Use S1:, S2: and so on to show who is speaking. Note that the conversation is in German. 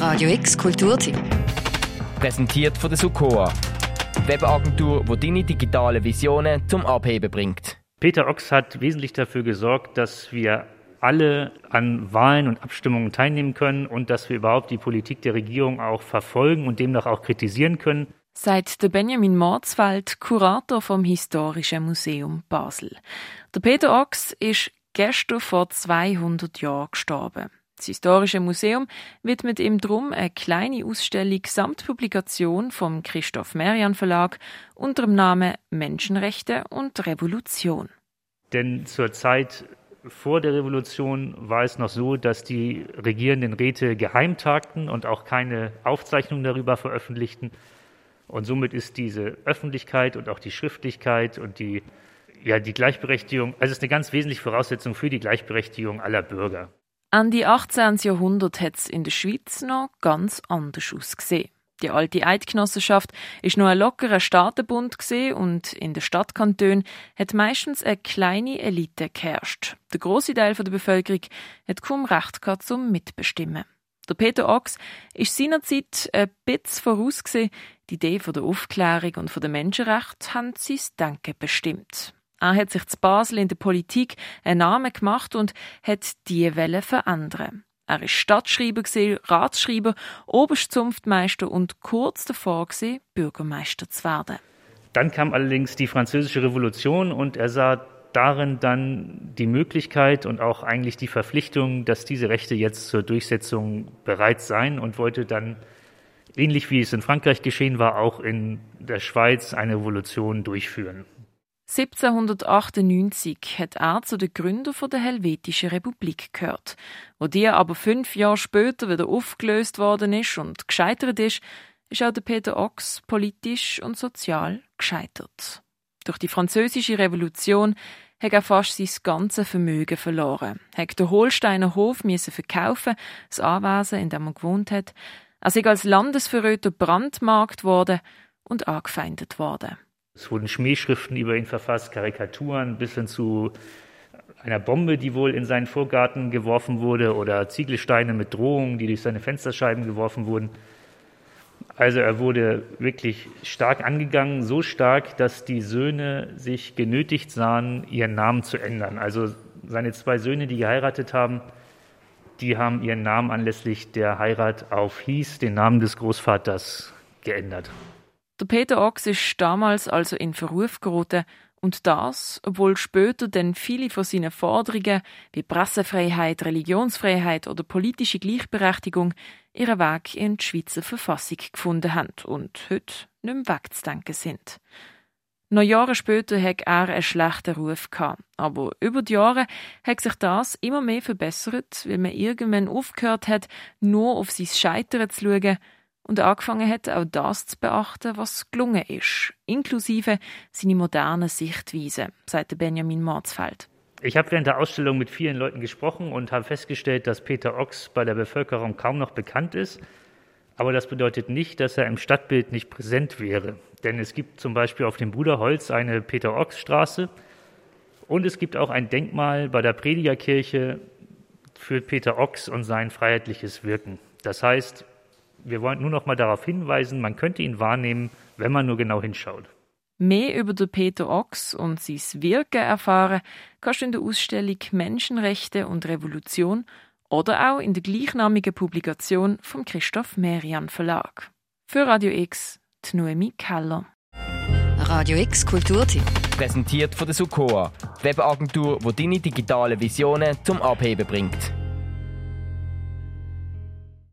S1: Radio X Kulturtipp.
S2: Präsentiert von der Sukoa. Webagentur, die deine digitale Visionen zum Abheben bringt.
S3: Peter Ochs hat wesentlich dafür gesorgt, dass wir alle an Wahlen und Abstimmungen teilnehmen können und dass wir überhaupt die Politik der Regierung auch verfolgen und demnach auch kritisieren können.
S4: Seit der Benjamin Morzwald, Kurator vom Historischen Museum Basel. Der Peter Ochs ist gestern vor 200 Jahren gestorben. Das Historische Museum widmet ihm drum eine kleine Ausstellung samt Publikation vom Christoph Merian Verlag unter dem Namen Menschenrechte und Revolution.
S3: Denn zur Zeit vor der Revolution war es noch so, dass die regierenden Räte geheim tagten und auch keine Aufzeichnungen darüber veröffentlichten. Und somit ist diese Öffentlichkeit und auch die Schriftlichkeit und die, ja, die Gleichberechtigung, also es ist eine ganz wesentliche Voraussetzung für die Gleichberechtigung aller Bürger.
S4: An die 18. Jahrhundert hat es in der Schweiz noch ganz anders ausgesehen. Die alte Eidgenossenschaft ist nur ein lockerer Staatenbund und in den Stadtkantonen hat meistens eine kleine Elite geherrscht. Der große Teil der Bevölkerung hat kaum Recht gehabt zum Mitbestimmen. Der Peter Ochs ist seinerzeit ein bisschen vorausgesehen. Die Idee der Aufklärung und der Menschenrechte haben sein Denken bestimmt. Er hat sich zu Basel in der Politik einen Namen gemacht und hat die Welle verändern. Er war Stadtschreiber, Ratsschreiber, Oberstzunftmeister und kurz davor Bürgermeister zu werden.
S3: Dann kam allerdings die Französische Revolution und er sah darin dann die Möglichkeit und auch eigentlich die Verpflichtung, dass diese Rechte jetzt zur Durchsetzung bereit seien und wollte dann, ähnlich wie es in Frankreich geschehen war, auch in der Schweiz eine Revolution durchführen.
S4: 1798 hat er zu den Gründern der Helvetischen Republik gehört. Wo die aber fünf Jahre später wieder aufgelöst worden ist und gescheitert ist, ist auch der Peter Ochs politisch und sozial gescheitert. Durch die französische Revolution hat er fast sein ganzes Vermögen verloren, hat den Holsteiner Hof müssen verkaufen, das Anwesen, in dem er gewohnt hat. Er ist als Landesverräter brandmarkt worden und angefeindet worden.
S3: Es wurden Schmähschriften über ihn verfasst, Karikaturen bis hin zu einer Bombe, die wohl in seinen Vorgarten geworfen wurde, oder Ziegelsteine mit Drohungen, die durch seine Fensterscheiben geworfen wurden. Also er wurde wirklich stark angegangen, so stark, dass die Söhne sich genötigt sahen, ihren Namen zu ändern. Also seine zwei Söhne, die geheiratet haben, die haben ihren Namen anlässlich der Heirat auf Hies, den Namen des Großvaters, geändert.
S4: Der Peter Ochs ist damals also in Verruf geraten und das, obwohl später dann viele von seinen Forderungen wie Pressefreiheit, Religionsfreiheit oder politische Gleichberechtigung ihren Weg in die Schweizer Verfassung gefunden haben und heute nicht mehr wegzudenken sind. Noch Jahre später hat er einen schlechten Ruf gehabt. Aber über die Jahre hat sich das immer mehr verbessert, weil man irgendwann aufgehört hat, nur auf sein Scheitern zu schauen und angefangen hat, auch das zu beachten, was gelungen ist, inklusive seine moderne Sichtweise, sagt Benjamin Marzfeld.
S3: Ich habe während der Ausstellung mit vielen Leuten gesprochen und habe festgestellt, dass Peter Ochs bei der Bevölkerung kaum noch bekannt ist. Aber das bedeutet nicht, dass er im Stadtbild nicht präsent wäre. Denn es gibt zum Beispiel auf dem Bruderholz eine Peter-Ochs-Straße und es gibt auch ein Denkmal bei der Predigerkirche für Peter Ochs und sein freiheitliches Wirken. Das heißt, wir wollen nur noch mal darauf hinweisen, man könnte ihn wahrnehmen, wenn man nur genau hinschaut.
S4: Mehr über den Peter Ochs und sein Wirken erfahren kannst du in der Ausstellung Menschenrechte und Revolution oder auch in der gleichnamigen Publikation vom Christoph Merian Verlag. Für Radio X, die Noemi Keller.
S1: Radio X Kulturtipp.
S2: Präsentiert von der Sukoa, Webagentur, die deine digitale Visionen zum Abheben bringt.